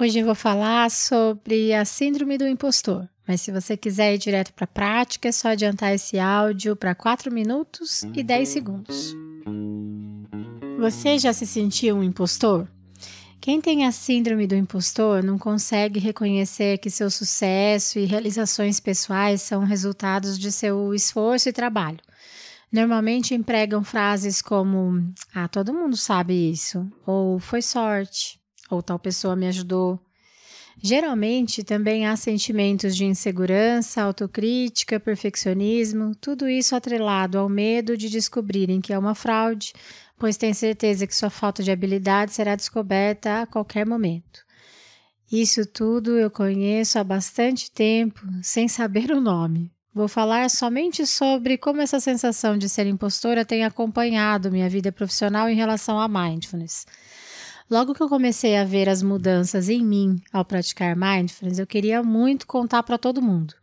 Hoje eu vou falar sobre a síndrome do impostor. Mas se você quiser ir direto para a prática, é só adiantar esse áudio para 4 minutos e 10 segundos. Você já se sentiu um impostor? Quem tem a síndrome do impostor não consegue reconhecer que seu sucesso e realizações pessoais são resultados de seu esforço e trabalho. Normalmente empregam frases como: Ah, todo mundo sabe isso, ou foi sorte, ou tal pessoa me ajudou. Geralmente também há sentimentos de insegurança, autocrítica, perfeccionismo, tudo isso atrelado ao medo de descobrirem que é uma fraude, pois tem certeza que sua falta de habilidade será descoberta a qualquer momento. Isso tudo eu conheço há bastante tempo, sem saber o nome. Vou falar somente sobre como essa sensação de ser impostora tem acompanhado minha vida profissional em relação a mindfulness. Logo que eu comecei a ver as mudanças em mim ao praticar mindfulness, eu queria muito contar para todo mundo.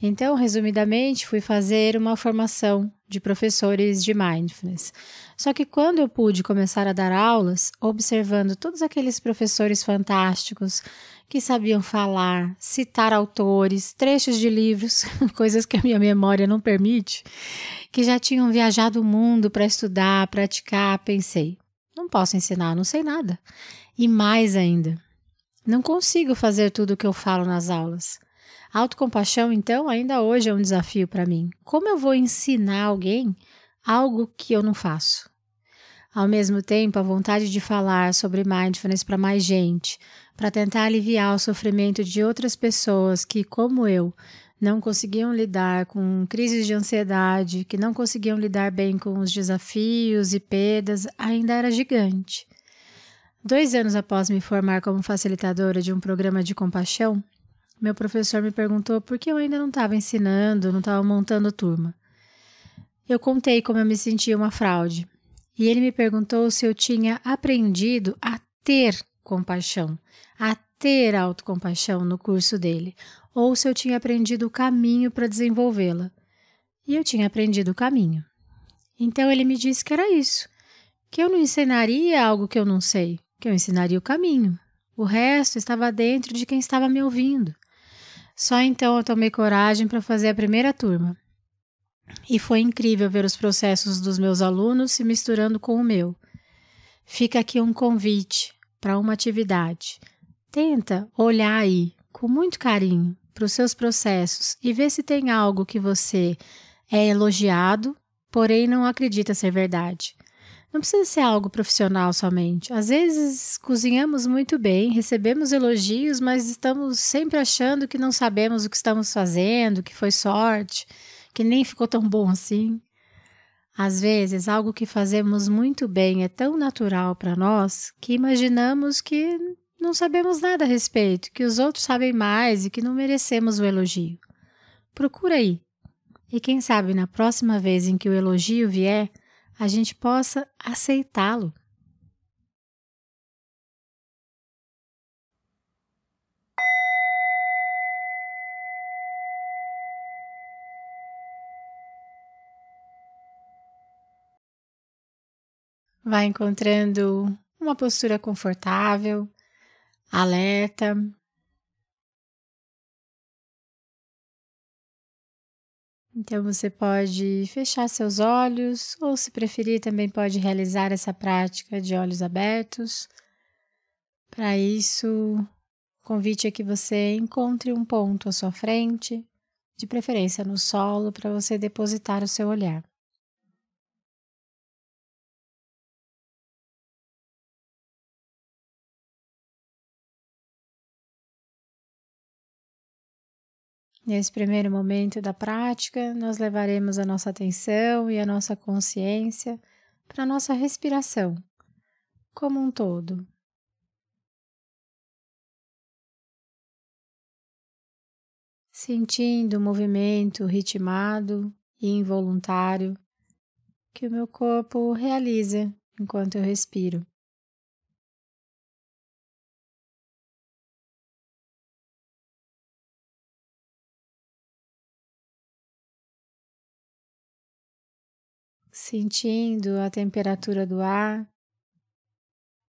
Então, resumidamente, fui fazer uma formação de professores de mindfulness. Só que quando eu pude começar a dar aulas, observando todos aqueles professores fantásticos que sabiam falar, citar autores, trechos de livros, coisas que a minha memória não permite, que já tinham viajado o mundo para estudar, praticar, pensei: não posso ensinar, não sei nada. E mais ainda, não consigo fazer tudo o que eu falo nas aulas. Autocompaixão, então, ainda hoje é um desafio para mim. Como eu vou ensinar alguém algo que eu não faço? Ao mesmo tempo, a vontade de falar sobre mindfulness para mais gente, para tentar aliviar o sofrimento de outras pessoas que, como eu, não conseguiam lidar com crises de ansiedade, que não conseguiam lidar bem com os desafios e perdas, ainda era gigante. Dois anos após me formar como facilitadora de um programa de compaixão, meu professor me perguntou por que eu ainda não estava ensinando, não estava montando turma. Eu contei como eu me sentia uma fraude, e ele me perguntou se eu tinha aprendido a ter compaixão, a ter autocompaixão no curso dele, ou se eu tinha aprendido o caminho para desenvolvê-la. E eu tinha aprendido o caminho. Então ele me disse que era isso, que eu não ensinaria algo que eu não sei, que eu ensinaria o caminho. O resto estava dentro de quem estava me ouvindo. Só então eu tomei coragem para fazer a primeira turma. E foi incrível ver os processos dos meus alunos se misturando com o meu. Fica aqui um convite para uma atividade. Tenta olhar aí com muito carinho para os seus processos e ver se tem algo que você é elogiado, porém não acredita ser verdade. Não precisa ser algo profissional somente. Às vezes cozinhamos muito bem, recebemos elogios, mas estamos sempre achando que não sabemos o que estamos fazendo, que foi sorte, que nem ficou tão bom assim. Às vezes, algo que fazemos muito bem é tão natural para nós que imaginamos que não sabemos nada a respeito, que os outros sabem mais e que não merecemos o elogio. Procura aí. E quem sabe na próxima vez em que o elogio vier, a gente possa aceitá-lo. Vai encontrando uma postura confortável, alerta. Então você pode fechar seus olhos, ou se preferir, também pode realizar essa prática de olhos abertos. Para isso, o convite é que você encontre um ponto à sua frente, de preferência no solo, para você depositar o seu olhar. Nesse primeiro momento da prática, nós levaremos a nossa atenção e a nossa consciência para a nossa respiração, como um todo. sentindo o movimento ritmado e involuntário que o meu corpo realiza enquanto eu respiro. Sentindo a temperatura do ar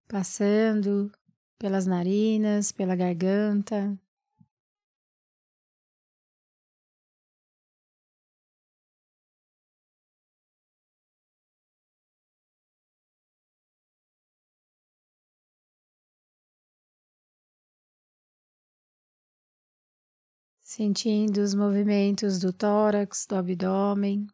passando pelas narinas, pela garganta, sentindo os movimentos do tórax, do abdômen.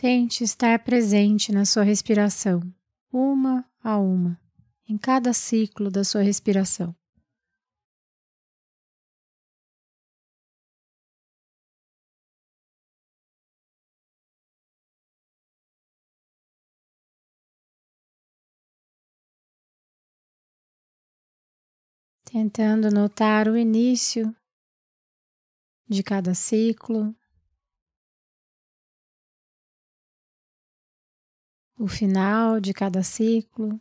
Tente estar presente na sua respiração, uma a uma, em cada ciclo da sua respiração. Tentando notar o início de cada ciclo, o final de cada ciclo.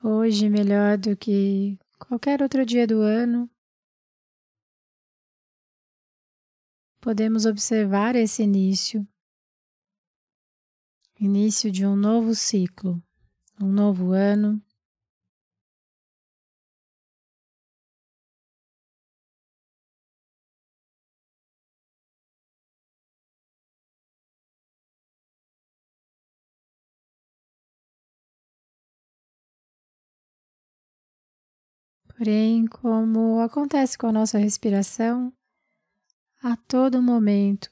Hoje, melhor do que qualquer outro dia do ano, podemos observar esse início início de um novo ciclo, um novo ano. Porém, como acontece com a nossa respiração, a todo momento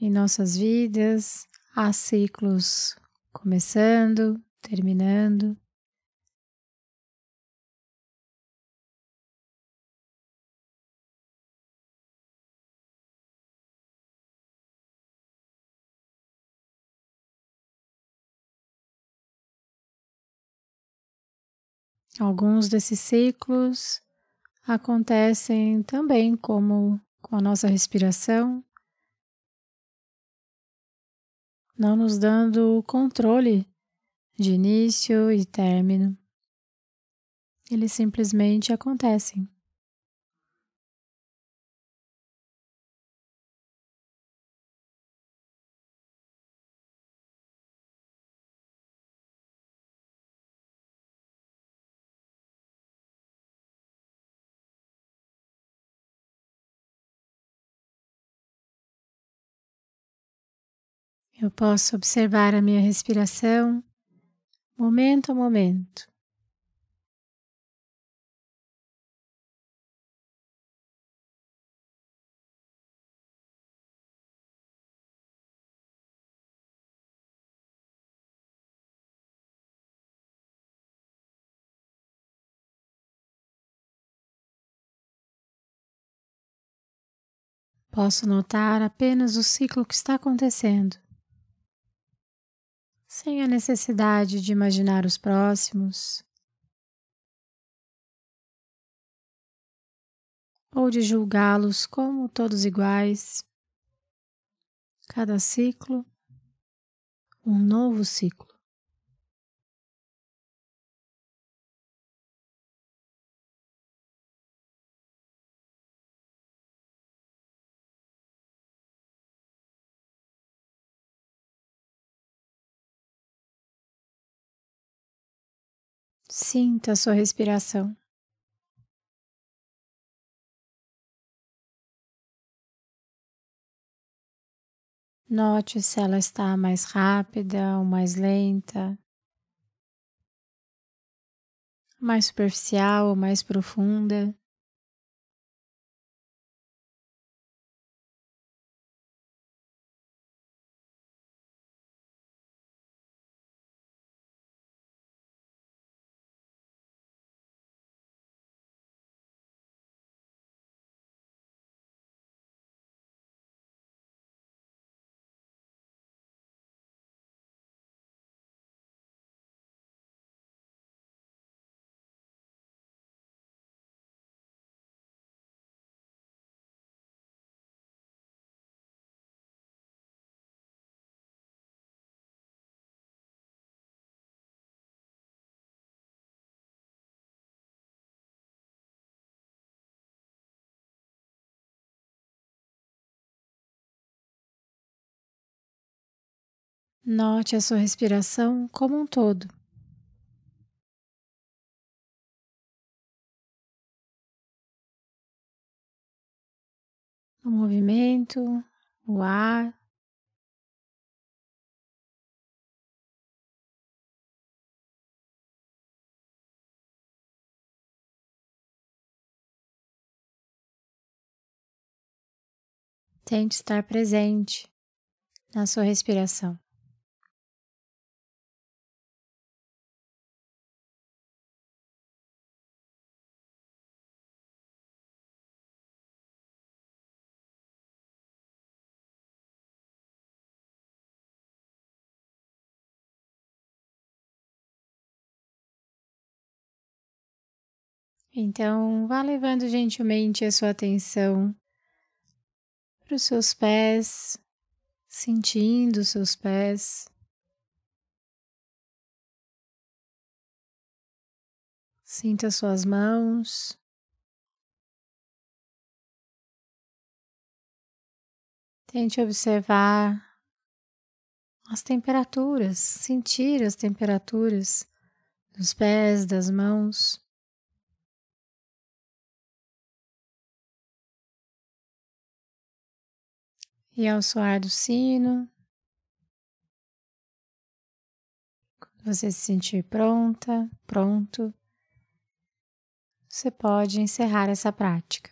em nossas vidas, há ciclos começando, terminando. Alguns desses ciclos acontecem também como com a nossa respiração, não nos dando controle de início e término. Eles simplesmente acontecem. Eu posso observar a minha respiração momento a momento. Posso notar apenas o ciclo que está acontecendo sem a necessidade de imaginar os próximos ou de julgá-los como todos iguais. Cada ciclo, um novo ciclo. Sinta a sua respiração. Note se ela está mais rápida ou mais lenta, mais superficial ou mais profunda. Note a sua respiração como um todo. O movimento, o ar. Tente estar presente na sua respiração. Então, vá levando gentilmente a sua atenção para os seus pés, sentindo os seus pés. Sinta suas mãos. Tente observar as temperaturas, sentir as temperaturas dos pés, das mãos. E ao soar do sino, quando você se sentir pronta, pronto, você pode encerrar essa prática.